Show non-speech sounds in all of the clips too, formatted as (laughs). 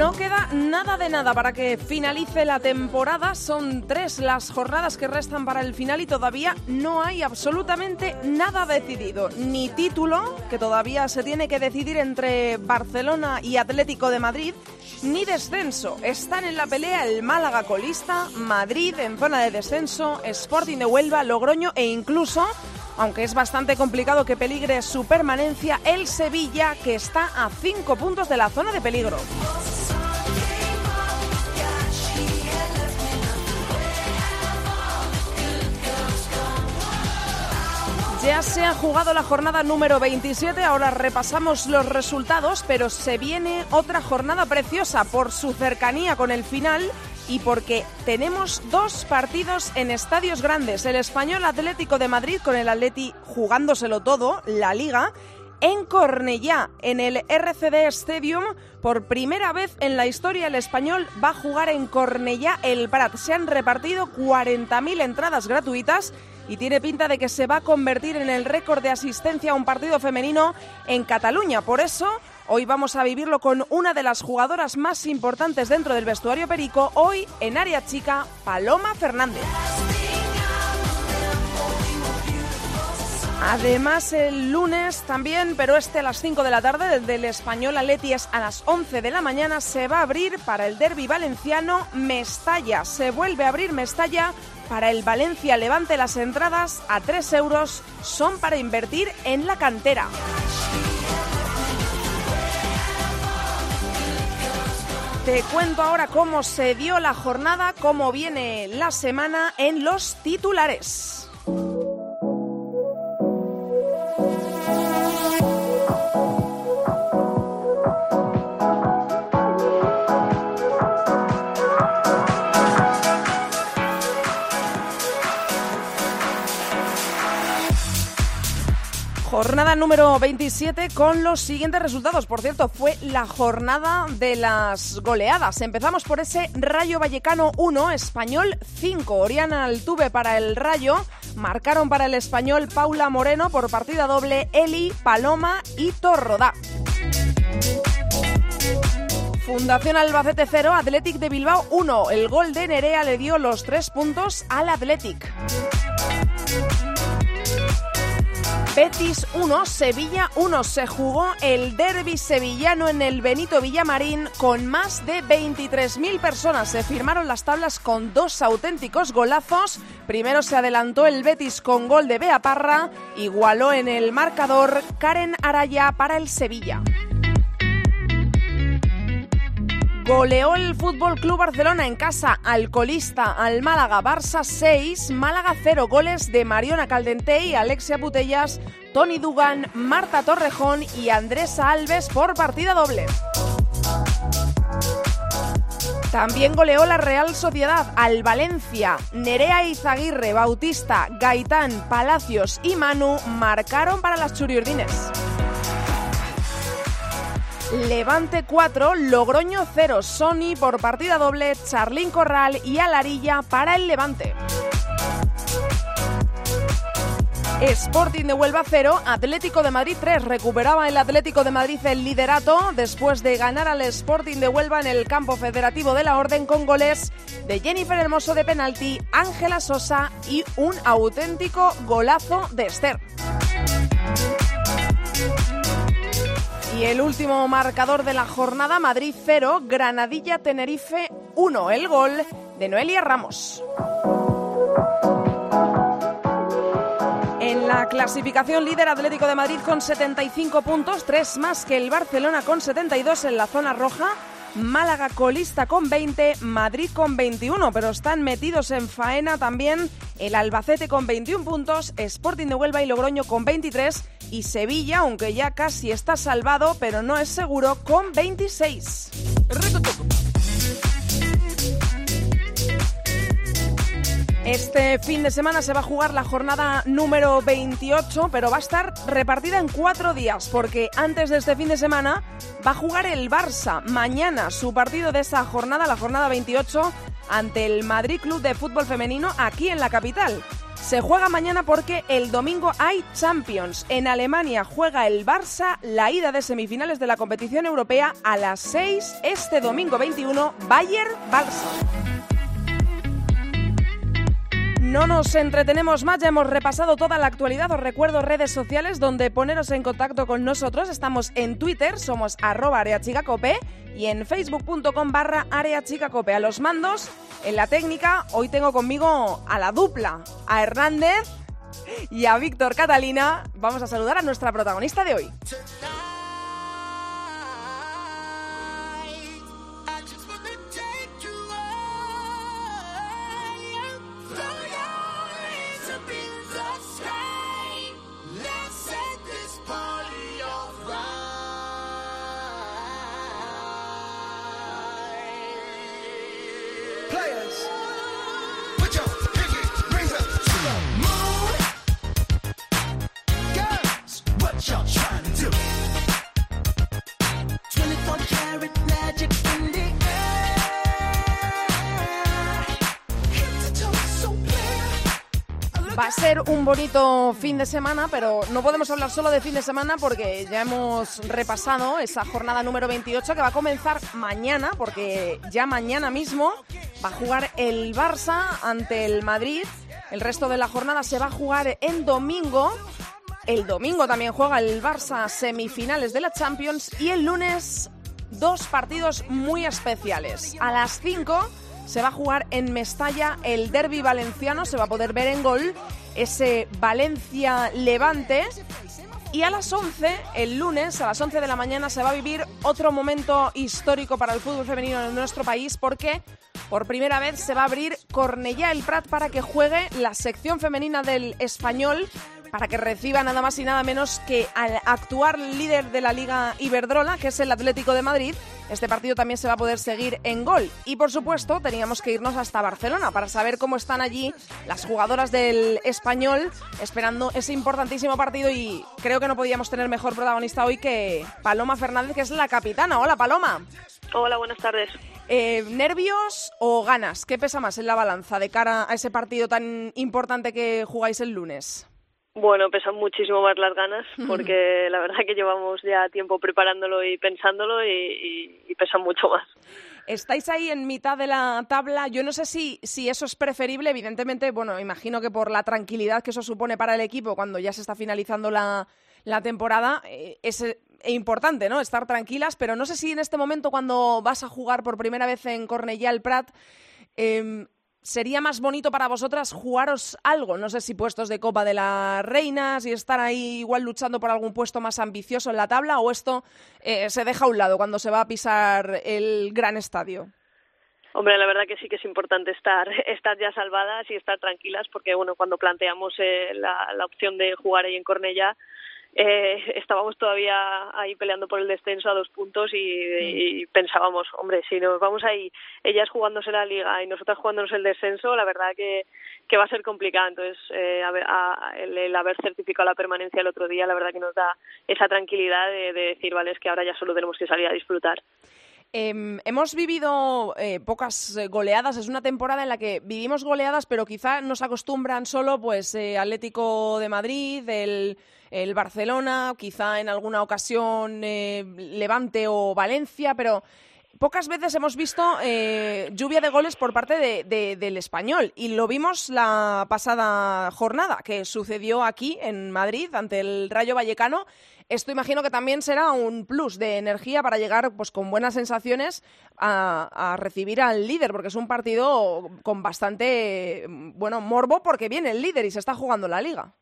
No queda nada de nada para que finalice la temporada. Son tres las jornadas que restan para el final y todavía no hay absolutamente nada decidido. Ni título, que todavía se tiene que decidir entre Barcelona y Atlético de Madrid, ni descenso. Están en la pelea el Málaga colista, Madrid en zona de descenso, Sporting de Huelva, Logroño e incluso aunque es bastante complicado que peligre su permanencia, el Sevilla, que está a cinco puntos de la zona de peligro. Ya se ha jugado la jornada número 27, ahora repasamos los resultados, pero se viene otra jornada preciosa por su cercanía con el final y porque tenemos dos partidos en estadios grandes. El Español Atlético de Madrid con el Atleti jugándoselo todo, la liga, en Cornellá, en el RCD Stadium. Por primera vez en la historia el español va a jugar en Cornellá el Prat. Se han repartido 40.000 entradas gratuitas y tiene pinta de que se va a convertir en el récord de asistencia a un partido femenino en Cataluña. Por eso Hoy vamos a vivirlo con una de las jugadoras más importantes dentro del vestuario perico, hoy en área chica, Paloma Fernández. Además, el lunes también, pero este a las 5 de la tarde, desde el Español Atleti es a las 11 de la mañana, se va a abrir para el derby valenciano Mestalla. Se vuelve a abrir Mestalla para el Valencia Levante. Las entradas a 3 euros son para invertir en la cantera. Te cuento ahora cómo se dio la jornada, cómo viene la semana en los titulares. Jornada número 27 con los siguientes resultados. Por cierto, fue la jornada de las goleadas. Empezamos por ese Rayo Vallecano 1, Español 5. Oriana Altuve para el Rayo. Marcaron para el Español Paula Moreno por partida doble, Eli, Paloma y Torrodá. Fundación Albacete 0, Athletic de Bilbao 1. El gol de Nerea le dio los tres puntos al Athletic. Betis 1, Sevilla 1. Se jugó el derby sevillano en el Benito Villamarín con más de 23.000 personas. Se firmaron las tablas con dos auténticos golazos. Primero se adelantó el Betis con gol de Bea Parra. Igualó en el marcador Karen Araya para el Sevilla. Goleó el Fútbol Club Barcelona en casa alcolista al Málaga Barça 6, Málaga 0 goles de Mariona Caldentey, Alexia Putellas, Tony Dugan, Marta Torrejón y Andresa Alves por partida doble. También goleó la Real Sociedad al Valencia. Nerea Izaguirre, Bautista, Gaitán, Palacios y Manu marcaron para las Churiurdines. Levante 4, Logroño 0, Sony por partida doble, Charlín Corral y Alarilla para el Levante. Sporting de Huelva 0, Atlético de Madrid 3. Recuperaba el Atlético de Madrid el liderato después de ganar al Sporting de Huelva en el campo federativo de la Orden con goles de Jennifer Hermoso de penalti, Ángela Sosa y un auténtico golazo de Esther. Y el último marcador de la jornada, Madrid 0, Granadilla Tenerife 1, el gol de Noelia Ramos. En la clasificación líder Atlético de Madrid con 75 puntos, 3 más que el Barcelona con 72 en la zona roja. Málaga colista con 20, Madrid con 21, pero están metidos en faena también el Albacete con 21 puntos, Sporting de Huelva y Logroño con 23 y Sevilla, aunque ya casi está salvado, pero no es seguro, con 26. Este fin de semana se va a jugar la jornada número 28, pero va a estar repartida en cuatro días, porque antes de este fin de semana va a jugar el Barça. Mañana su partido de esa jornada, la jornada 28, ante el Madrid Club de Fútbol Femenino aquí en la capital. Se juega mañana porque el domingo hay Champions. En Alemania juega el Barça la ida de semifinales de la competición europea a las 6 este domingo 21, Bayern-Barça. No nos entretenemos más, ya hemos repasado toda la actualidad. Os recuerdo redes sociales donde poneros en contacto con nosotros. Estamos en Twitter, somos arroba areachicacope y en facebook.com barra areachicacope. A los mandos, en la técnica, hoy tengo conmigo a la dupla, a Hernández y a Víctor Catalina. Vamos a saludar a nuestra protagonista de hoy. Bonito fin de semana, pero no podemos hablar solo de fin de semana porque ya hemos repasado esa jornada número 28 que va a comenzar mañana, porque ya mañana mismo va a jugar el Barça ante el Madrid. El resto de la jornada se va a jugar en domingo. El domingo también juega el Barça semifinales de la Champions y el lunes dos partidos muy especiales. A las 5 se va a jugar en Mestalla el derby valenciano, se va a poder ver en gol ese Valencia-Levante. Y a las 11, el lunes, a las 11 de la mañana, se va a vivir otro momento histórico para el fútbol femenino en nuestro país porque por primera vez se va a abrir Cornellá el Prat para que juegue la sección femenina del español para que reciba nada más y nada menos que al actual líder de la Liga Iberdrola, que es el Atlético de Madrid. Este partido también se va a poder seguir en gol. Y por supuesto, teníamos que irnos hasta Barcelona para saber cómo están allí las jugadoras del español esperando ese importantísimo partido. Y creo que no podíamos tener mejor protagonista hoy que Paloma Fernández, que es la capitana. Hola, Paloma. Hola, buenas tardes. Eh, ¿Nervios o ganas? ¿Qué pesa más en la balanza de cara a ese partido tan importante que jugáis el lunes? Bueno, pesan muchísimo más las ganas porque la verdad que llevamos ya tiempo preparándolo y pensándolo y, y, pesan mucho más. Estáis ahí en mitad de la tabla. Yo no sé si, si eso es preferible. Evidentemente, bueno, imagino que por la tranquilidad que eso supone para el equipo cuando ya se está finalizando la, la temporada, eh, es importante, ¿no? Estar tranquilas, pero no sé si en este momento cuando vas a jugar por primera vez en Cornellà el Prat, eh, sería más bonito para vosotras jugaros algo, no sé si puestos de Copa de las Reinas y estar ahí igual luchando por algún puesto más ambicioso en la tabla o esto eh, se deja a un lado cuando se va a pisar el gran estadio. Hombre, la verdad que sí que es importante estar, (laughs) estar ya salvadas y estar tranquilas porque, bueno, cuando planteamos eh, la, la, opción de jugar ahí en Cornellá, eh, (laughs) estábamos todavía ahí peleando por el descenso a dos puntos y, y, pensábamos, hombre, si nos vamos ahí, ellas jugándose la liga y nosotras jugándonos el descenso, la verdad que, que va a ser complicado. Entonces, eh, a el, el, haber certificado la permanencia el otro día, la verdad que nos da esa tranquilidad de, de decir, vale, es que ahora ya solo tenemos que salir a disfrutar. Eh, hemos vivido eh, pocas goleadas, es una temporada en la que vivimos goleadas, pero quizá nos acostumbran solo pues eh, Atlético de Madrid, el, el, Barcelona, quizá en alguna ocasión eh, Levante o Valencia, pero pocas veces hemos visto eh, lluvia de goles por parte de, de, del español y lo vimos la pasada jornada que sucedió aquí en Madrid ante el Rayo Vallecano esto imagino que también será un plus de energía para llegar pues con buenas sensaciones a, a, recibir al líder, porque es un partido con bastante bueno morbo porque viene el líder y se está jugando la liga.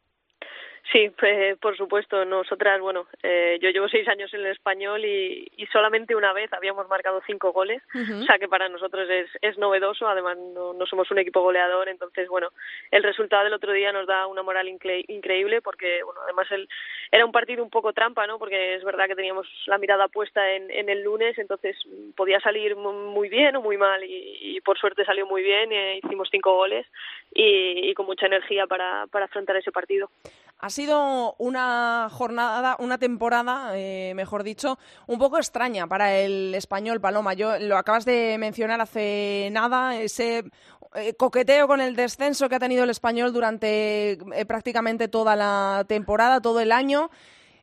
Sí, eh, por supuesto. Nosotras, bueno, eh, yo llevo seis años en el español y, y solamente una vez habíamos marcado cinco goles, uh -huh. o sea que para nosotros es, es novedoso. Además, no, no, somos un equipo goleador, entonces, bueno, el resultado del otro día nos da una moral incre increíble porque, bueno, además el, era un partido un poco trampa, ¿no? Porque es verdad que teníamos la mirada puesta en, en el lunes, entonces podía salir muy bien o muy mal y, y por suerte salió muy bien. Eh, hicimos cinco goles y, con mucha energía para, para afrontar ese partido. Ha sido una jornada, una temporada, eh, mejor dicho, un poco extraña para el español, Paloma. Yo lo acabas de mencionar hace nada, ese eh, coqueteo con el descenso que ha tenido el español durante eh, prácticamente toda la temporada, todo el año.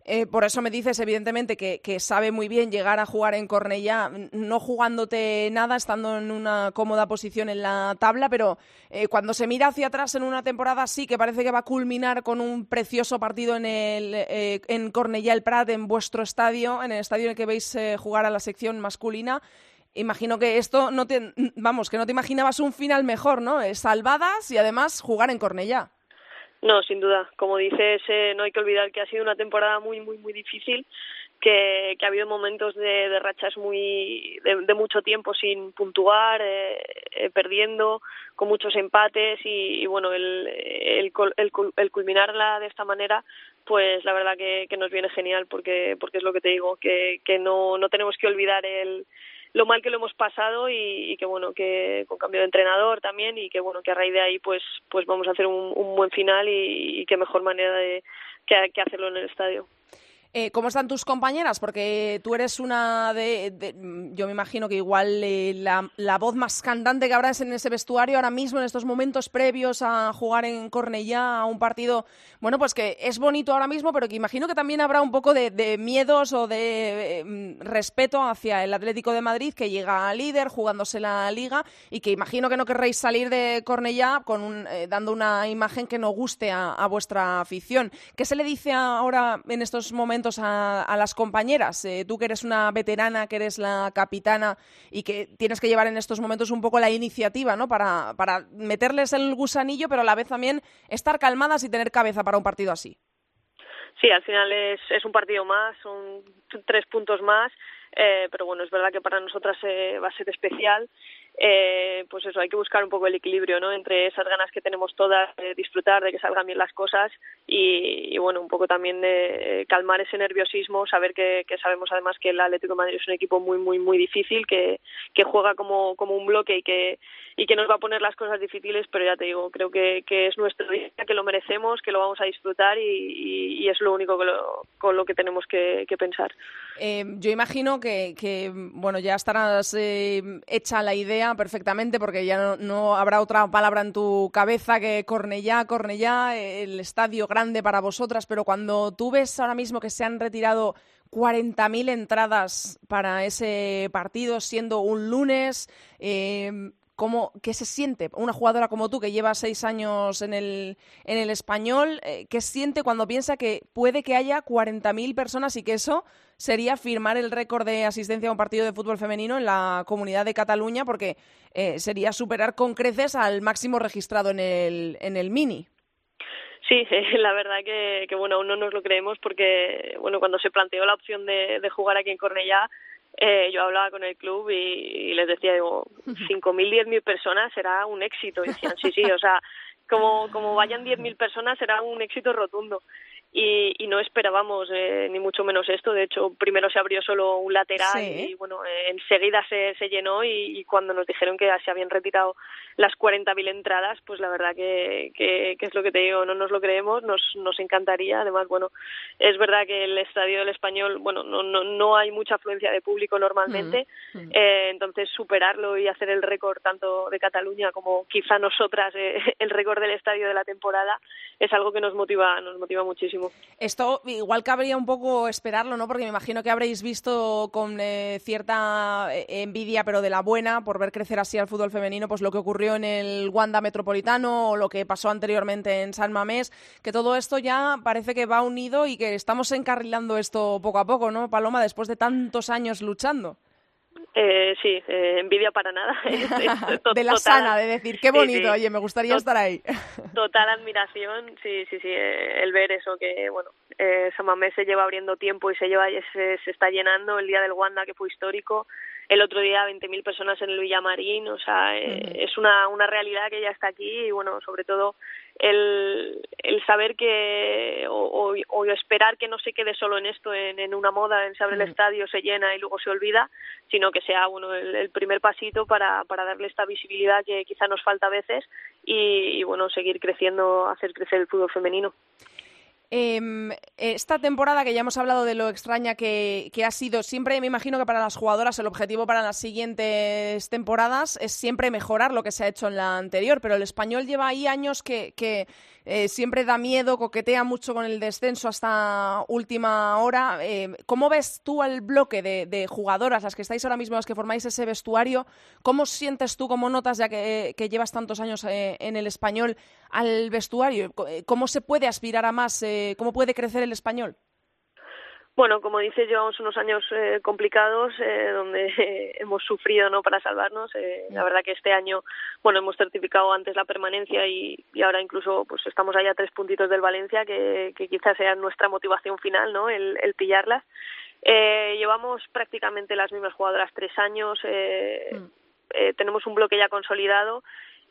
Eh, por eso me dices, evidentemente, que, sabe muy bien llegar a jugar en Cornellá, no jugándote nada, estando en una cómoda posición en la tabla, pero eh, cuando se mira hacia atrás en una temporada así, que parece que va a culminar con un precioso partido en, el, eh, en Cornellá el Prat, en vuestro estadio, en el estadio en el que veis jugar a la sección masculina, imagino que esto no te, vamos, que no te imaginabas un final mejor, ¿no? Salvadas y además jugar en Cornellá. No, sin duda. Como dices, eh, no hay que olvidar que ha sido una temporada muy, muy, muy difícil, que, que ha habido momentos de, de rachas muy de, mucho tiempo sin puntuar, eh, eh, perdiendo, con muchos empates y, bueno, el, el, el, el, culminarla de esta manera, pues la verdad que, que nos viene genial porque, porque es lo que te digo, que, que no, no tenemos que olvidar el lo mal que lo hemos pasado y, que bueno que con cambio de entrenador también y que bueno que a raíz de ahí pues pues vamos a hacer un, buen final y, y qué mejor manera de que hacerlo en el estadio. Eh, ¿Cómo están tus compañeras? Porque tú eres una de, yo me imagino que igual eh, la, voz más cantante que habrá en ese vestuario ahora mismo, en estos momentos previos a jugar en Cornellá, a un partido, bueno, pues que es bonito ahora mismo, pero que imagino que también habrá un poco de, miedos o de eh, respeto hacia el Atlético de Madrid, que llega a líder, jugándose la liga, y que imagino que no querréis salir de Cornellá con dando una imagen que no guste a, a vuestra afición. ¿Qué se le dice ahora en estos momentos? A, las compañeras. Eh, tú que eres una veterana, que eres la capitana y que tienes que llevar en estos momentos un poco la iniciativa, ¿no? Para, para meterles el gusanillo, pero a la vez también estar calmadas y tener cabeza para un partido así. Sí, al final es, es un partido más, son tres puntos más, eh, pero bueno, es verdad que para nosotras eh, va a ser especial eh, pues eso, hay que buscar un poco el equilibrio, ¿no? Entre esas ganas que tenemos todas de disfrutar, de que salgan bien las cosas y, bueno, un poco también de calmar ese nerviosismo, saber que, sabemos además que el Atlético de Madrid es un equipo muy, muy, muy difícil, que, que juega como, como un bloque y que, y que nos va a poner las cosas difíciles, pero ya te digo, creo que, que es nuestro día, que lo merecemos, que lo vamos a disfrutar y, y, es lo único que con lo que tenemos que, pensar. Eh, yo imagino que, que, bueno, ya estarás eh, hecha la idea perfectamente porque ya no, habrá otra palabra en tu cabeza que Cornellá, Cornellá, el estadio grande para vosotras, pero cuando tú ves ahora mismo que se han retirado 40.000 entradas para ese partido, siendo un lunes, eh, ¿Cómo, ¿Qué se siente una jugadora como tú que lleva seis años en el, en el español? Eh, ¿Qué siente cuando piensa que puede que haya 40.000 personas y que eso sería firmar el récord de asistencia a un partido de fútbol femenino en la comunidad de Cataluña? Porque eh, sería superar con creces al máximo registrado en el, en el Mini. Sí, (laughs) la verdad que, que, bueno, aún no nos lo creemos porque, bueno, cuando se planteó la opción de, de jugar aquí en Cornellá, eh, yo hablaba con el club y, les decía, digo, (laughs) 5.000, 10.000 personas será un éxito. Y decían, sí, sí, o sea, como, como vayan 10.000 personas será un éxito rotundo y, y no esperábamos eh, ni mucho menos esto. De hecho, primero se abrió solo un lateral y bueno, eh, enseguida se, se llenó y, cuando nos dijeron que se habían retirado las 40.000 entradas, pues la verdad que, que, es lo que te digo, no nos lo creemos, nos, nos encantaría. Además, bueno, es verdad que el Estadio del Español, bueno, no, no, no hay mucha afluencia de público normalmente, mm, mm. Eh, entonces superarlo y hacer el récord tanto de Cataluña como quizá nosotras (laughs) el récord del estadio de la temporada es algo que nos motiva, nos motiva muchísimo. Esto igual cabría un poco esperarlo, ¿no? Porque me imagino que habréis visto con eh, cierta eh, envidia, pero de la buena, por ver crecer así al fútbol femenino, pues lo que ocurrió en el Wanda Metropolitano o lo que pasó anteriormente en San Mamés, que todo esto ya parece que va unido y que estamos encarrilando esto poco a poco, ¿no, Paloma? Después de tantos años luchando. Eh, sí, eh, envidia para nada. (laughs) (laughs) de la sana, de decir, qué bonito, oye, me gustaría estar ahí. (laughs) total admiración, sí, sí, sí, eh, el ver eso, que bueno, eh, Samamé se lleva abriendo tiempo y se lleva se, se está llenando, el día del Wanda que fue histórico, el otro día 20.000 personas en el Villamarín, o sea, eh, es una, una realidad que ya está aquí y bueno, sobre todo el, el saber que o, o, esperar que no se quede solo en esto, en, una moda, en se abre el estadio, se llena y luego se olvida, sino que sea bueno el, primer pasito para, para darle esta visibilidad que quizá nos falta a veces y, y bueno seguir creciendo, hacer crecer el fútbol femenino. Eh, esta temporada que ya hemos hablado de lo extraña que, ha sido, siempre me imagino que para las jugadoras el objetivo para las siguientes temporadas es siempre mejorar lo que se ha hecho en la anterior, pero el español lleva ahí años que, eh, siempre da miedo, coquetea mucho con el descenso hasta última hora. Eh, ¿Cómo ves tú al bloque de, jugadoras, las que estáis ahora mismo, las que formáis ese vestuario? ¿Cómo sientes tú, cómo notas ya que, llevas tantos años eh, en el español al vestuario? ¿Cómo se puede aspirar a más? ¿Cómo puede crecer el español? Bueno, como dices, llevamos unos años eh, complicados eh, donde (laughs) hemos sufrido no para salvarnos. Eh, la verdad que este año, bueno, hemos certificado antes la permanencia y, ahora incluso pues estamos allá a tres puntitos del Valencia, que, quizás sea nuestra motivación final, ¿no? El, pillarlas. llevamos prácticamente las mismas jugadoras tres años. Mm. tenemos un bloque ya consolidado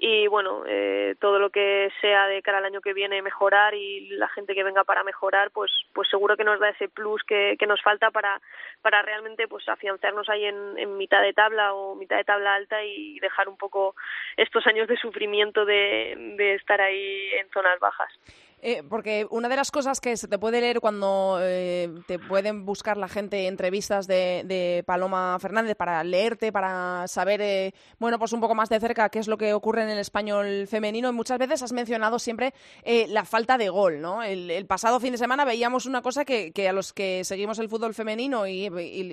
y bueno eh, todo lo que sea de cara al año que viene mejorar y la gente que venga para mejorar pues pues seguro que nos da ese plus que, que nos falta para para realmente pues afianzarnos ahí en, en mitad de tabla o mitad de tabla alta y dejar un poco estos años de sufrimiento de, de estar ahí en zonas bajas eh, porque una de las cosas que se te puede leer cuando eh, te pueden buscar la gente entrevistas de, Paloma Fernández para leerte, para saber, eh, bueno, pues un poco más de cerca qué es lo que ocurre en el español femenino, y muchas veces has mencionado siempre la falta de gol, ¿no? El, pasado fin de semana veíamos una cosa que, a los que seguimos el fútbol femenino y,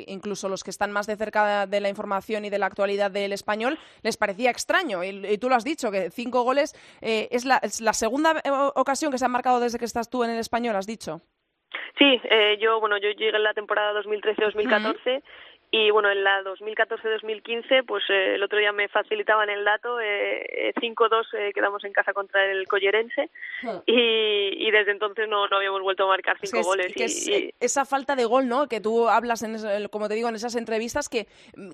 incluso los que están más de cerca de la información y de la actualidad del español les parecía extraño. Y, tú lo has dicho, que cinco goles es la, es la segunda ocasión que se han desde que estás tú en el español, has dicho? Sí, eh, yo bueno, yo llegué en la temporada 2013-2014 y bueno, en la 2014-2015, pues eh, el otro día me facilitaban el dato, eh, 5-2 eh, quedamos en casa contra el Collerense y, y, desde entonces no, no habíamos vuelto a marcar cinco goles. y, esa falta de gol, ¿no? Que tú hablas, en, como te digo, en esas entrevistas, que,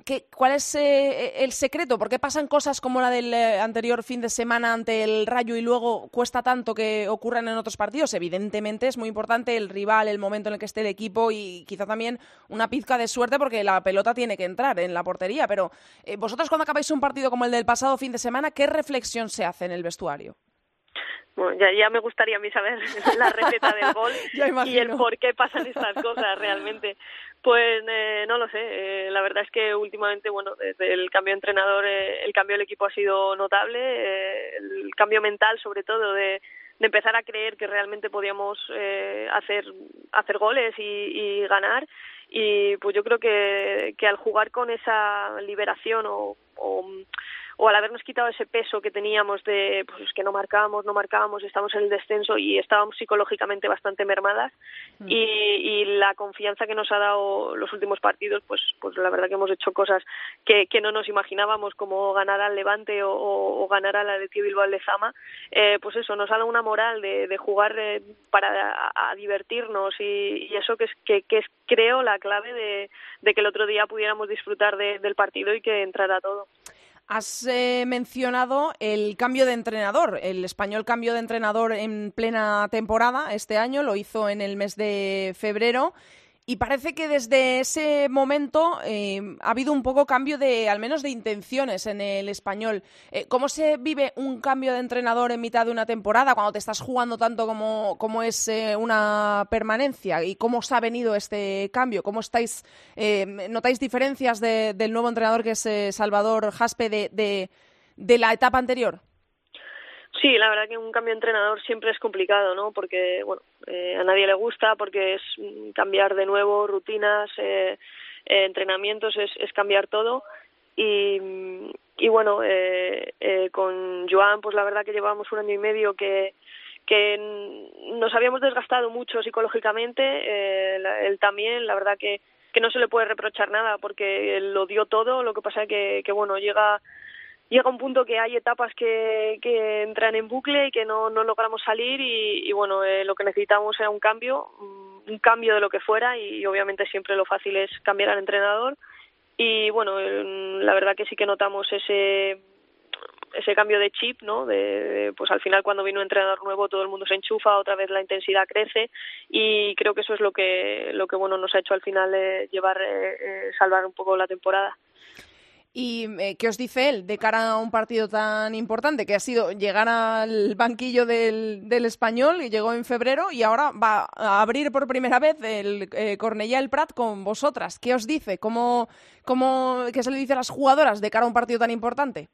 que ¿cuál es eh, el secreto? ¿Por qué pasan cosas como la del anterior fin de semana ante el Rayo y luego cuesta tanto que ocurran en otros partidos? Evidentemente es muy importante el rival, el momento en el que esté el equipo y quizá también una pizca de suerte porque la pelota tiene que entrar en la portería. Pero eh, vosotros cuando acabáis un partido como el del pasado fin de semana, ¿qué reflexión se hace en el vestuario? Bueno, ya, ya me gustaría a mí saber (laughs) la receta del gol (laughs) y el por qué pasan estas cosas realmente. Pues eh, no lo sé. Eh, la verdad es que últimamente, bueno, desde el cambio de entrenador, el cambio del equipo ha sido notable. el cambio mental, sobre todo, de, de empezar a creer que realmente podíamos hacer hacer goles y, y ganar y pues yo creo que, que al jugar con esa liberación o, o o al habernos quitado ese peso que teníamos de pues que no marcábamos, no marcábamos, estamos en el descenso y estábamos psicológicamente bastante mermadas mm. y, y, la confianza que nos ha dado los últimos partidos, pues pues la verdad que hemos hecho cosas que, que no nos imaginábamos como ganar al Levante o, o, ganar a la de Tío Bilbao de Zama, eh, pues eso, nos ha dado una moral de, de jugar eh, para a, divertirnos y, y, eso que es, que, que es creo la clave de, de que el otro día pudiéramos disfrutar de, del partido y que entrara todo. Has eh, mencionado el cambio de entrenador. El español cambió de entrenador en plena temporada este año, lo hizo en el mes de febrero y parece que desde ese momento eh, ha habido un poco cambio de, al menos de intenciones en el español. Eh, ¿Cómo se vive un cambio de entrenador en mitad de una temporada cuando te estás jugando tanto como, como es eh, una permanencia? ¿Y cómo os ha venido este cambio? ¿Cómo estáis, notáis diferencias del nuevo entrenador que es Salvador Jaspe de, de la etapa anterior? Sí, la verdad que un cambio de entrenador siempre es complicado, ¿no? Porque, bueno, eh, a nadie le gusta, porque es cambiar de nuevo rutinas, eh, eh, entrenamientos, es, es cambiar todo. Y, y bueno, eh, con Joan, pues la verdad que llevamos un año y medio que, que nos habíamos desgastado mucho psicológicamente, él también, la verdad que, que no se le puede reprochar nada porque lo dio todo, lo que pasa que, que bueno, llega llega un punto que hay etapas que, entran en bucle y que no, no logramos salir y, y bueno, eh, lo que necesitamos era un cambio, mm, un cambio de lo que fuera y obviamente siempre lo fácil es cambiar al entrenador y bueno, la verdad que sí que notamos ese ese cambio de chip, ¿no? De, pues al final cuando viene un entrenador nuevo todo el mundo se enchufa, otra vez la intensidad crece y creo que eso es lo que lo que bueno nos ha hecho al final eh, llevar eh, salvar un poco la temporada. ¿Y qué os dice él de cara a un partido tan importante que ha sido llegar al banquillo del, del español y llegó en febrero y ahora va a abrir por primera vez el eh, Cornellá el Prat con vosotras? ¿Qué os dice? ¿Cómo, cómo, ¿Qué se le dice a las jugadoras de cara a un partido tan importante?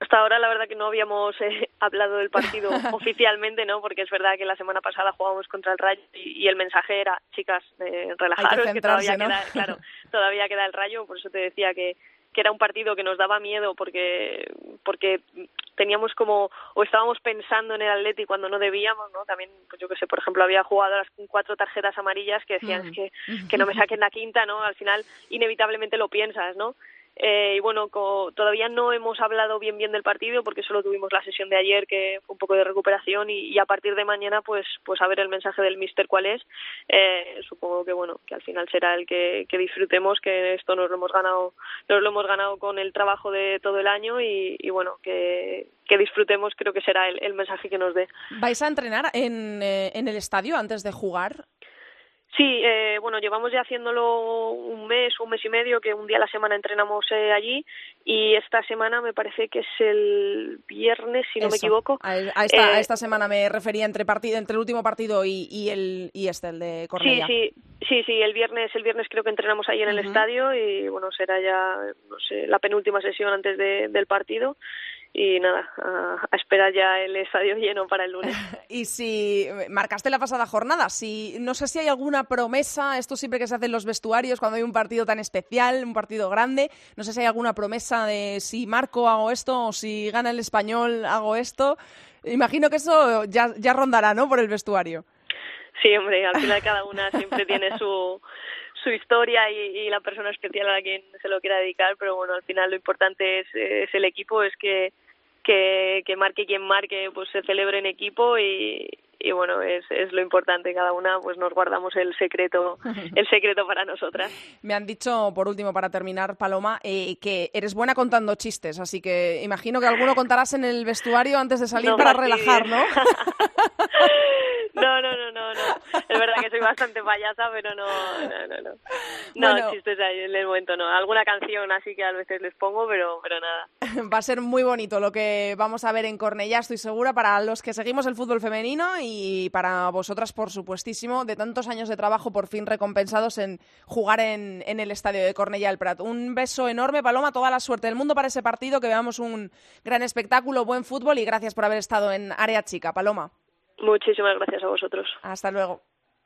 Hasta ahora la verdad que no habíamos eh, (laughs) hablado del partido (laughs) oficialmente, ¿no? Porque es verdad que la semana pasada jugábamos contra el Rayo y, el mensaje era, chicas, eh, relajaros, que, todavía queda, claro, (laughs) todavía queda el Rayo, por eso te decía que que era un partido que nos daba miedo porque porque teníamos como o estábamos pensando en el Atleti cuando no debíamos no también pues yo que sé por ejemplo había jugadoras con cuatro tarjetas amarillas que decían que que no me saquen la quinta no al final inevitablemente lo piensas no eh, y bueno, todavía no hemos hablado bien bien del partido porque solo tuvimos la sesión de ayer que fue un poco de recuperación y, a partir de mañana pues pues a ver el mensaje del mister cuál es. Eh, supongo que bueno que al final será el que, disfrutemos que esto nos lo hemos ganado nos lo hemos ganado con el trabajo de todo el año y, bueno que, disfrutemos creo que será el, mensaje que nos dé. ¿Vais a entrenar en, eh, en el estadio antes de jugar? Sí, eh, bueno, llevamos ya haciéndolo un mes, un mes y medio, que un día a la semana entrenamos eh, allí y esta semana me parece que es el viernes, si no me equivoco. A, esta, a, eh, esta, semana me refería entre partido, entre el último partido y, y el y este, el de Cornellá. Sí, sí, sí, sí, el viernes, el viernes creo que entrenamos ahí en el estadio y bueno, será ya, no sé, la penúltima sesión antes de, del partido y nada, a, esperar ya el estadio lleno para el lunes. (laughs) y si marcaste la pasada jornada, si no sé si hay alguna promesa, esto siempre que se hace en los vestuarios cuando hay un partido tan especial, un partido grande, no sé si hay alguna promesa de si marco hago esto o si gana el español hago esto. Imagino que eso ya, ya rondará, ¿no? Por el vestuario. Sí, hombre, al final cada una siempre tiene su, su historia y, la persona especial a la quien se lo quiera dedicar, pero bueno, al final lo importante es, es el equipo, es que, que, que marque quien marque, pues se celebre en equipo y, y bueno es, es lo importante. Cada una pues nos guardamos el secreto (laughs) el secreto para nosotras. Me han dicho por último para terminar Paloma eh, que eres buena contando chistes así que imagino que alguno contarás en el vestuario antes de salir para relajar (laughs) no No, no, no, no, no. Es verdad que soy bastante payasa, pero no, no, no, no. No, chistes ahí en el momento no. Alguna canción así que a veces les pongo, pero, pero nada. (laughs) Va a ser muy bonito lo que vamos a ver en Cornellá, estoy segura, para los que seguimos el fútbol femenino y para vosotras, por supuestísimo, de tantos años de trabajo por fin recompensados en jugar en, en el estadio de Cornellá el Prat. Un beso enorme, Paloma, toda la suerte del mundo para ese partido, que veamos un gran espectáculo, buen fútbol y gracias por haber estado en Área Chica, Paloma. Muchísimas gracias a vosotros. Hasta luego.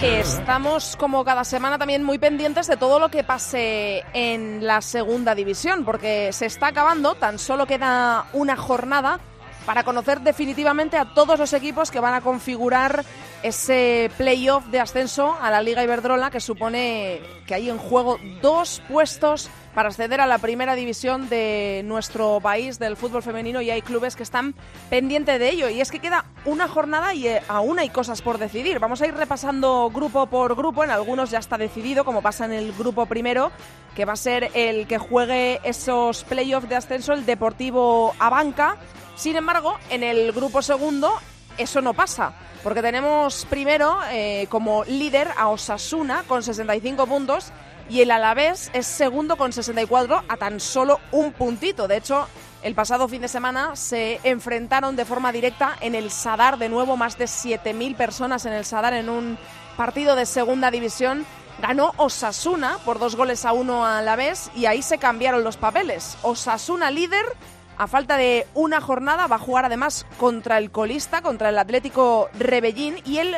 Estamos como cada semana también muy pendientes de todo lo que pase en la segunda división, porque se está acabando, tan solo queda una jornada para conocer definitivamente a todos los equipos que van a configurar ese playoff de ascenso a la Liga Iberdrola que supone que hay en juego dos puestos para acceder a la primera división de nuestro país del fútbol femenino y hay clubes que están pendientes de ello. Y es que queda una jornada y eh, aún hay cosas por decidir. Vamos a ir repasando grupo por grupo. En algunos ya está decidido, como pasa en el grupo primero, que va a ser el que juegue esos playoffs de ascenso el Deportivo Abanca. Sin embargo, en el grupo segundo eso no pasa porque tenemos primero eh, como líder a Osasuna con 65 puntos y el Alavés es segundo con 64 a tan solo un puntito. De hecho, el pasado fin de semana se enfrentaron de forma directa en el Sadar, de nuevo más de 7.000 personas en el Sadar en un partido de segunda división. Ganó Osasuna por dos goles a uno a la vez y ahí se cambiaron los papeles. Osasuna líder, a falta de una jornada, va a jugar además contra el colista, contra el Atlético Rebellín y el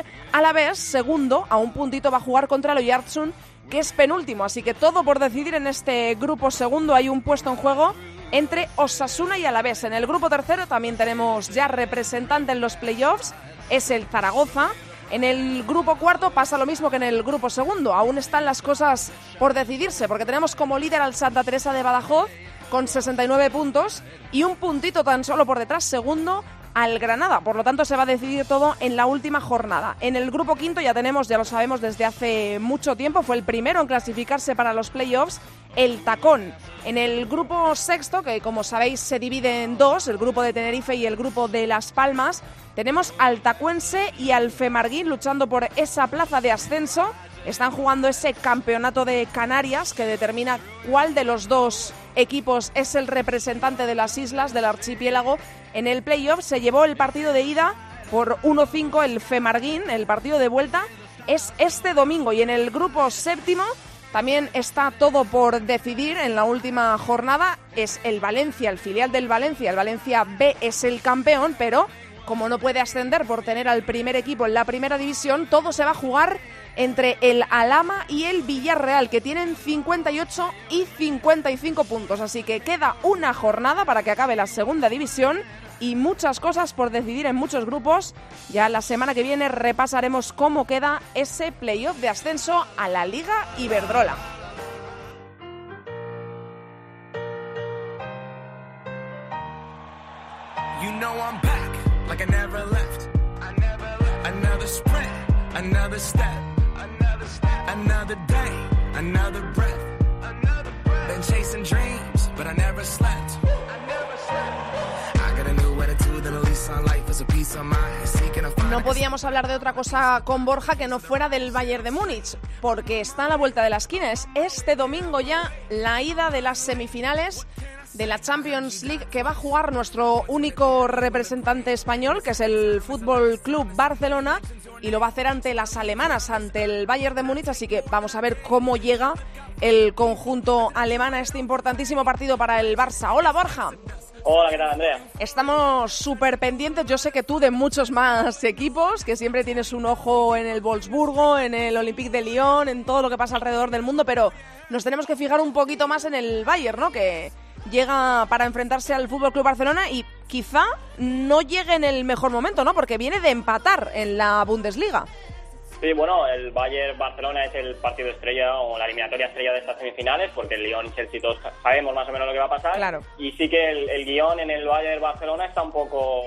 vez segundo, a un puntito, va a jugar contra el Oyarzun que es penúltimo. Así que todo por decidir en este grupo segundo. Hay un puesto en juego entre Osasuna y Alavés. En el grupo tercero también tenemos ya representante en los playoffs. Es el Zaragoza. En el grupo cuarto pasa lo mismo que en el grupo segundo. Aún están las cosas por decidirse, porque tenemos como líder al Santa Teresa de Badajoz con 69 puntos y un puntito tan solo por detrás, segundo al Granada. Por lo tanto, se va a decidir todo en la última jornada. En el grupo quinto ya tenemos, ya lo sabemos desde hace mucho tiempo, fue el primero en clasificarse para los playoffs, el Tacón. En el grupo sexto, que como sabéis se divide en dos, el grupo de Tenerife y el grupo de Las Palmas, tenemos al Tacuense y al Femarguín luchando por esa plaza de ascenso. Están jugando ese campeonato de Canarias que determina cuál de los dos equipos es el representante de las islas del archipiélago. En el playoff se llevó el partido de ida por 1-5 el Femarguín, el partido de vuelta es este domingo y en el grupo séptimo también está todo por decidir en la última jornada. Es el Valencia, el filial del Valencia. El Valencia B es el campeón, pero como no puede ascender por tener al primer equipo en la primera división, todo se va a jugar entre el Alama y el Villarreal, que tienen 58 y 55 puntos. Así que queda una jornada para que acabe la segunda división y muchas cosas por decidir en muchos grupos. Ya la semana que viene repasaremos cómo queda ese playoff de ascenso a la Liga Iberdrola. Another day, another breath. Another breath. Been chasing dreams, but I never slept. I never slept. I got a new attitude and a lease on life is a piece of mind. Seeking a no podíamos hablar de otra cosa con Borja que no fuera del Bayern de Múnich, porque está a la vuelta de la esquina. Es este domingo ya la ida de las semifinales de la Champions League que va a jugar nuestro único representante español, que es el Fútbol Club Barcelona, y lo va a hacer ante las alemanas, ante el Bayern de Múnich, así que vamos a ver cómo llega el conjunto alemán a este importantísimo partido para el Barça. Hola Borja. Hola, ¿qué tal, Andrea? Estamos súper pendientes. Yo sé que tú de muchos más equipos, que siempre tienes un ojo en el Wolfsburgo, en el Olympique de Lyon, en todo lo que pasa alrededor del mundo, pero nos tenemos que fijar un poquito más en el Bayern, ¿no? Que llega para enfrentarse al Fútbol Club Barcelona y quizá no llegue en el mejor momento, ¿no? Porque viene de empatar en la Bundesliga. Sí, bueno, el Bayern Barcelona es el partido estrella o la eliminatoria estrella de estas semifinales, porque el Lyon y Chelsea todos sabemos más o menos lo que va a pasar. Claro. Y sí que el, guion en el Bayern Barcelona está un poco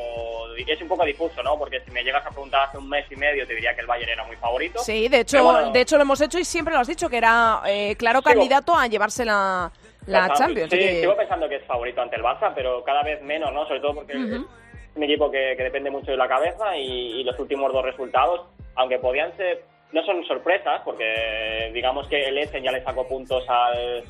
es un poco difuso, ¿no? Porque si me llegas a preguntar hace un mes y medio te diría que el Bayern era muy favorito. Sí, de hecho, de hecho lo hemos hecho y siempre lo has dicho que era eh, claro candidato a llevarse la la Champions. Sí, sigo pensando que es favorito ante el Barça, pero cada vez menos, ¿no? Sobre todo porque es un equipo que, depende mucho de la cabeza y, los últimos dos resultados, aunque podían ser, no son sorpresas, porque digamos que el Essen ya le sacó puntos al,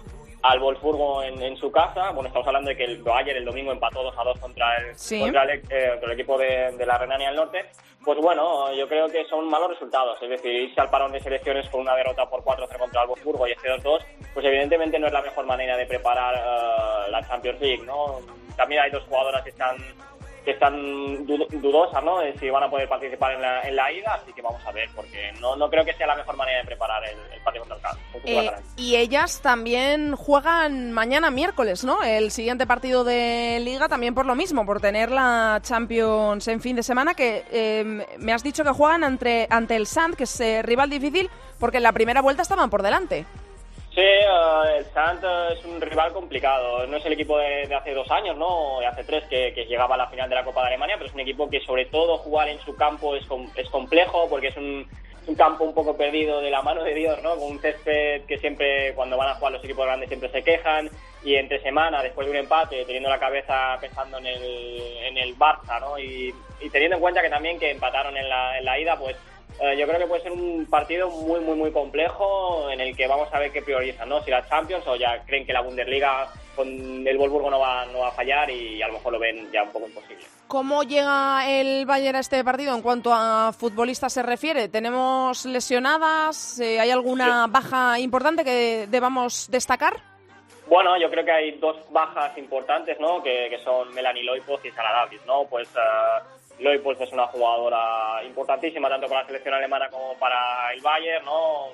al Wolfsburgo en, su casa. Bueno, estamos hablando de que el Bayern el domingo empató 2 a 2 contra el, contra el, eh, el equipo de, de, la Renania del Norte. Pues bueno, yo creo que son malos resultados. Es decir, irse al parón de selecciones con una derrota por 4-0 contra el Wolfsburgo y este 2-2, pues evidentemente no es la mejor manera de preparar uh, la Champions League, ¿no? También hay dos jugadoras que están que están dudosas, ¿no? De si van a poder participar en la, en la ida, así que vamos a ver, porque no, no creo que sea la mejor manera de preparar el, partido contra el eh, y ellas también juegan mañana miércoles, ¿no? El siguiente partido de Liga también por lo mismo, por tener la Champions en fin de semana, que em, me has dicho que juegan ante, ante el Sand, que es eh, rival difícil, porque en la primera vuelta estaban por delante. Sí, eh, el Sant es un rival complicado. No es el equipo de, hace dos años, ¿no? De hace tres que, llegaba a la final de la Copa de Alemania, pero es un equipo que sobre todo jugar en su campo es, es complejo porque es un, un campo un poco perdido de la mano de Dios, ¿no? Con un césped que siempre, cuando van a jugar los equipos grandes, siempre se quejan. Y entre semana, después de un empate, teniendo la cabeza pensando en el, en el Barça, ¿no? Y, teniendo en cuenta que también que empataron en la, en la ida, pues eh, yo creo que puede ser un partido muy, muy, muy complejo en el que vamos a ver qué priorizan, ¿no? Si la Champions o ya creen que la Bundesliga con el Wolfsburgo no va, no va a fallar y a lo mejor lo ven ya un poco imposible. ¿Cómo llega el Bayern a este partido en cuanto a futbolistas se refiere? ¿Tenemos lesionadas? Eh, ¿Hay alguna baja importante que debamos destacar? Bueno, yo creo que hay dos bajas importantes, ¿no? Que, que son Melanie Loipos y Sara Davis, ¿no? Pues... Uh, Loy pues es una jugadora importantísima tanto para la selección alemana como para el Bayern, ¿no?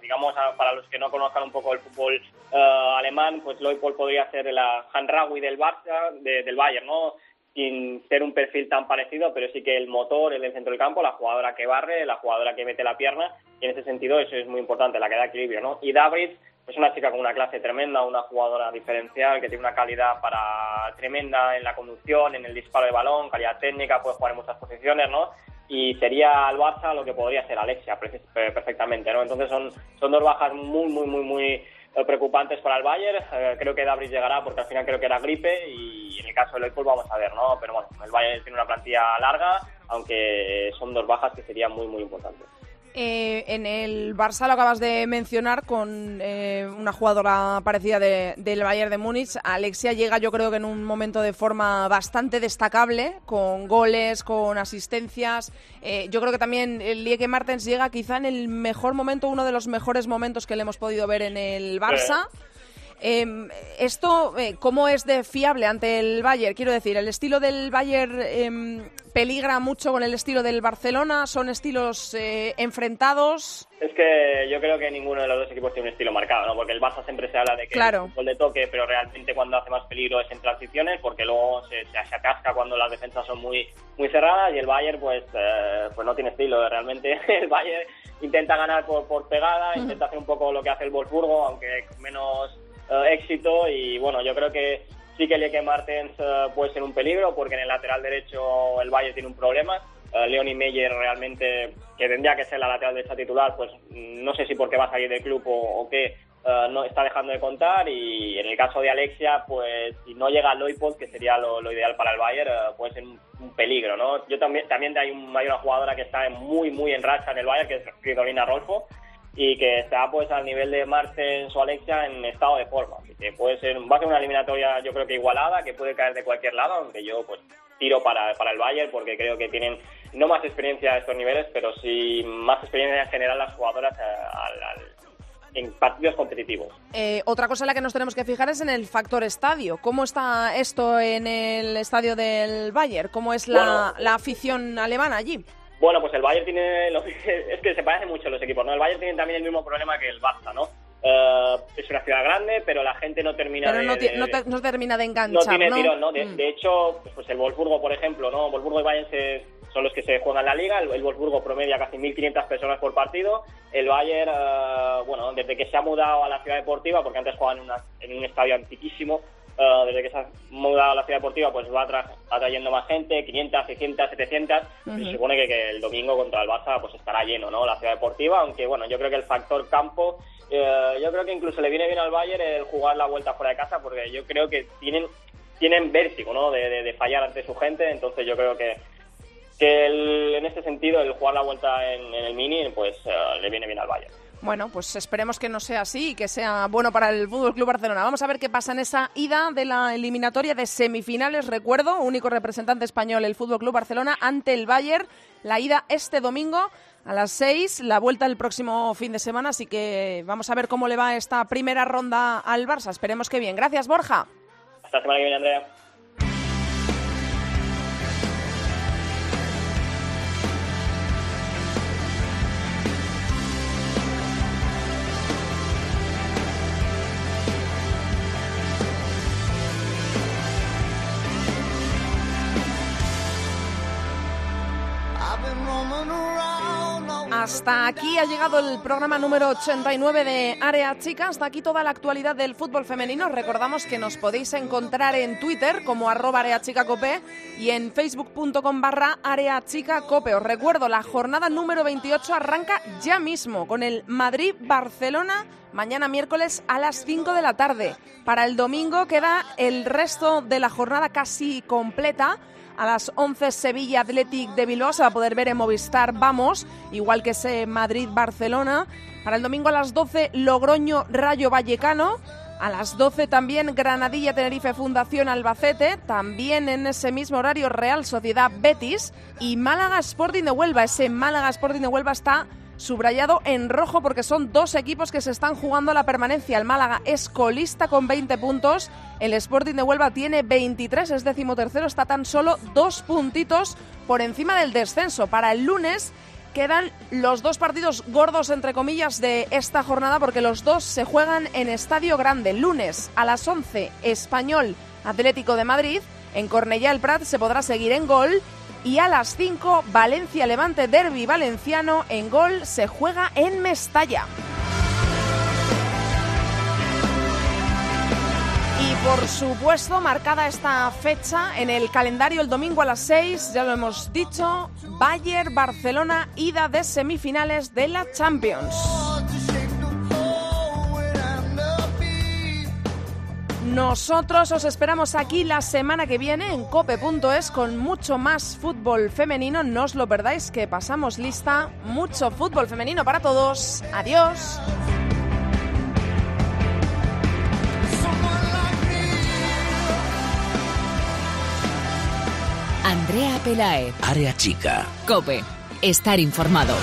Digamos, para los que no conozcan un poco el fútbol uh, alemán, pues Loy podría ser la Hanraui del Barça, del Bayern, ¿no? sin ser un perfil tan parecido, pero sí que el motor, el del centro del campo, la jugadora que barre, la jugadora que mete la pierna, y en ese sentido eso es muy importante, la que da equilibrio, ¿no? Y David es una chica con una clase tremenda, una jugadora diferencial que tiene una calidad para tremenda en la conducción, en el disparo de balón, calidad técnica, puede jugar en muchas posiciones, ¿no? Y sería al Barça lo que podría ser Alexia perfectamente, ¿no? Entonces son, son dos bajas muy, muy, muy, muy preocupantes para el Bayern. Eh, creo que Dabris llegará porque al final creo que era gripe y en el caso del Liverpool vamos a ver, ¿no? Pero bueno, el Bayern tiene una plantilla larga, aunque son dos bajas que serían muy, muy importantes. Eh, en el Barça lo acabas de mencionar con eh, una jugadora parecida del Bayern de Múnich. Alexia llega yo creo que en un momento de forma bastante destacable, con goles, con asistencias. Eh, yo creo que también el Lieke Martens llega quizá en el mejor momento, uno de los mejores momentos que le hemos podido ver en el Barça. Em, ¿Esto eh, cómo es de fiable ante el Bayern? Quiero decir, ¿el estilo del Bayern em, peligra mucho con el estilo del Barcelona? ¿Son estilos eh, enfrentados? Es que yo creo que ninguno de los dos equipos tiene un estilo marcado, ¿no? Porque el Barça siempre se habla de que claro. es un de toque, pero realmente cuando hace más peligro es en transiciones, porque luego se, se, atasca cuando las defensas son muy muy cerradas y el Bayern pues eh, pues no tiene estilo. Realmente (laughs) el Bayern intenta ganar por, por pegada, intenta hacer un poco lo que hace el Wolfsburgo, aunque menos éxito y bueno, yo creo que sí que Lieke Martens eh, puede ser un peligro porque en el lateral derecho el Valle tiene un problema. Uh, Leonie Meyer realmente, que tendría que ser la lateral derecha titular, pues no sé si porque va a salir del club o, qué, no está dejando de contar y en el caso de Alexia, pues si no llega Loipod, que sería lo, ideal para el Bayern, puede ser un, peligro, ¿no? Yo también, también hay, un, hay una jugadora que está muy, muy en racha en el Bayern, que es Fridolina Rolfo, y que está pues al nivel de Martens o Alexia en estado de forma. que puede ser, va a ser una eliminatoria yo creo que igualada, que puede caer de cualquier lado, aunque yo pues tiro para, para el Bayern porque creo que tienen no más experiencia a estos niveles, pero sí más experiencia en general las jugadoras eh, en partidos competitivos. Eh, otra cosa en la que nos tenemos que fijar es en el factor estadio. ¿Cómo está esto en el estadio del Bayern? ¿Cómo es la, la afición alemana allí? Bueno, pues el Bayern tiene, (laughs) es que se parecen mucho los equipos, ¿no? El Bayern tiene también el mismo problema que el Barça, ¿no? Eh, es una ciudad grande, pero la gente no termina de, no, no, termina de enganchar, No tiene tirón, ¿no? De, mm. hecho, pues el Wolfsburgo, por ejemplo, ¿no? Wolfsburgo y Bayern son los que se juegan la liga. El, Wolfsburgo promedia casi 1.500 personas por partido. El Bayern, eh, bueno, desde que se ha mudado a la ciudad deportiva, porque antes jugaban en, en un estadio antiquísimo, eh, desde que se ha mudado a la ciudad deportiva, pues va atrayendo más gente, 500, 600, 700. Se supone que, el domingo contra el Barça pues estará lleno, ¿no? La ciudad deportiva, aunque bueno, yo creo que el factor campo, eh, yo creo que incluso le viene bien al Bayern el jugar la vuelta fuera de casa, porque yo creo que tienen tienen vértigo, ¿no? De, fallar ante su gente, entonces yo creo que que en ese sentido el jugar la vuelta en, el mini pues eh, le viene bien al Bayern. Bueno, pues esperemos que no sea así y que sea bueno para el Fútbol Club Barcelona. Vamos a ver qué pasa en esa ida de la eliminatoria de semifinales. Recuerdo, único representante español el Fútbol Club Barcelona ante el Bayern. La ida este domingo a las seis, la vuelta el próximo fin de semana. Así que vamos a ver cómo le va esta primera ronda al Barça. Esperemos que bien. Gracias, Borja. Hasta la semana que viene, Andrea. Hasta aquí ha llegado el programa número 89 de Área Chica. Hasta aquí toda la actualidad del fútbol femenino. Recordamos que nos podéis encontrar en Twitter como arroba areachicacope y en facebook.com barra areachicacope. Os recuerdo, la jornada número 28 arranca ya mismo con el Madrid-Barcelona mañana miércoles a las 5 de la tarde. Para el domingo queda el resto de la jornada casi completa a las 11 Sevilla Athletic de Bilbao se va a poder ver en Movistar Vamos, igual que ese Madrid-Barcelona. Para el domingo a las 12 Logroño Rayo Vallecano. A las 12 también Granadilla Tenerife Fundación Albacete, también en ese mismo horario Real Sociedad Betis y Málaga Sporting de Huelva. Ese Málaga Sporting de Huelva está subrayado en rojo porque son dos equipos que se están jugando la permanencia. El Málaga es colista con 20 puntos, el Sporting de Huelva tiene 23, es decimotercero, está tan solo dos puntitos por encima del descenso. Para el lunes quedan los dos partidos gordos, entre comillas, de esta jornada porque los dos se juegan en Estadio Grande. Lunes a las 11, Español Atlético de Madrid En Cornellá el Prat se podrá seguir en gol y a las 5 Valencia Levante Derby Valenciano en gol se juega en Mestalla. Y por supuesto, marcada esta fecha en el calendario el domingo a las 6, ya lo hemos dicho, Bayern Barcelona ida de semifinales de la Champions. Nosotros os esperamos aquí la semana que viene en cope.es con mucho más fútbol femenino. No os lo perdáis que pasamos lista. Mucho fútbol femenino para todos. Adiós. Andrea Pelaez. Área chica. Cope. Estar informado.